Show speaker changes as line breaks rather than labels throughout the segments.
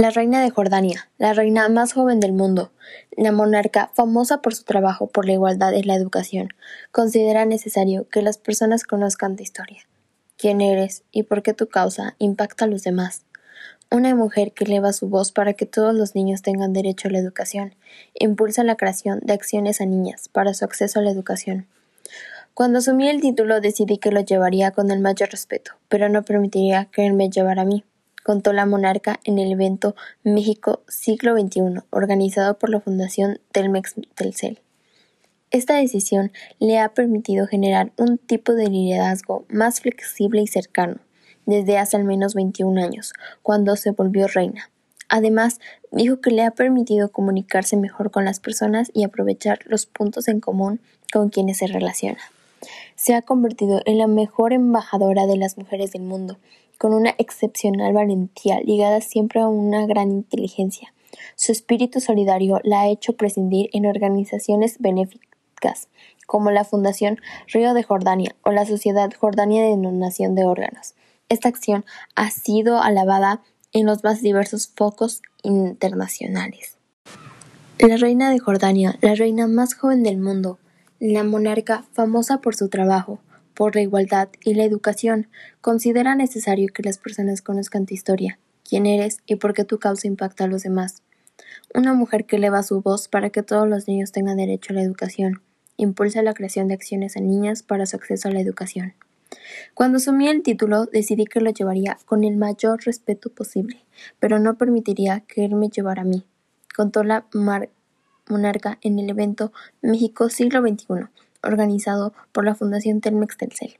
La reina de Jordania, la reina más joven del mundo, la monarca famosa por su trabajo por la igualdad y la educación, considera necesario que las personas conozcan tu historia, quién eres y por qué tu causa impacta a los demás. Una mujer que eleva su voz para que todos los niños tengan derecho a la educación, impulsa la creación de acciones a niñas para su acceso a la educación. Cuando asumí el título decidí que lo llevaría con el mayor respeto, pero no permitiría que él me llevara a mí contó la monarca en el evento México Siglo XXI, organizado por la Fundación Telmex Telcel. Esta decisión le ha permitido generar un tipo de liderazgo más flexible y cercano, desde hace al menos 21 años, cuando se volvió reina. Además, dijo que le ha permitido comunicarse mejor con las personas y aprovechar los puntos en común con quienes se relaciona. Se ha convertido en la mejor embajadora de las mujeres del mundo con una excepcional valentía ligada siempre a una gran inteligencia. Su espíritu solidario la ha hecho prescindir en organizaciones benéficas como la Fundación Río de Jordania o la Sociedad Jordania de Donación de Órganos. Esta acción ha sido alabada en los más diversos focos internacionales. La reina de Jordania, la reina más joven del mundo, la monarca famosa por su trabajo, por la igualdad y la educación, considera necesario que las personas conozcan tu historia, quién eres y por qué tu causa impacta a los demás. Una mujer que eleva su voz para que todos los niños tengan derecho a la educación, impulsa la creación de acciones a niñas para su acceso a la educación. Cuando asumí el título decidí que lo llevaría con el mayor respeto posible, pero no permitiría que él me llevara a mí, contó la monarca en el evento México Siglo XXI, organizado por la Fundación Telmex Telcel.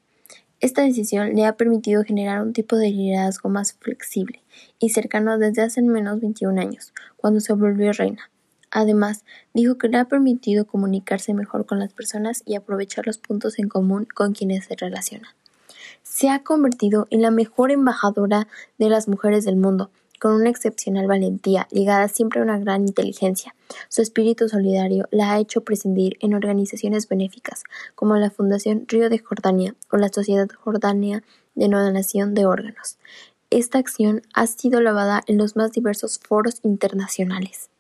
Esta decisión le ha permitido generar un tipo de liderazgo más flexible y cercano desde hace menos 21 años, cuando se volvió reina. Además, dijo que le ha permitido comunicarse mejor con las personas y aprovechar los puntos en común con quienes se relaciona. Se ha convertido en la mejor embajadora de las mujeres del mundo, con una excepcional valentía, ligada siempre a una gran inteligencia. Su espíritu solidario la ha hecho prescindir en organizaciones benéficas, como la Fundación Río de Jordania o la Sociedad Jordania de Donación de Órganos. Esta acción ha sido lavada en los más diversos foros internacionales.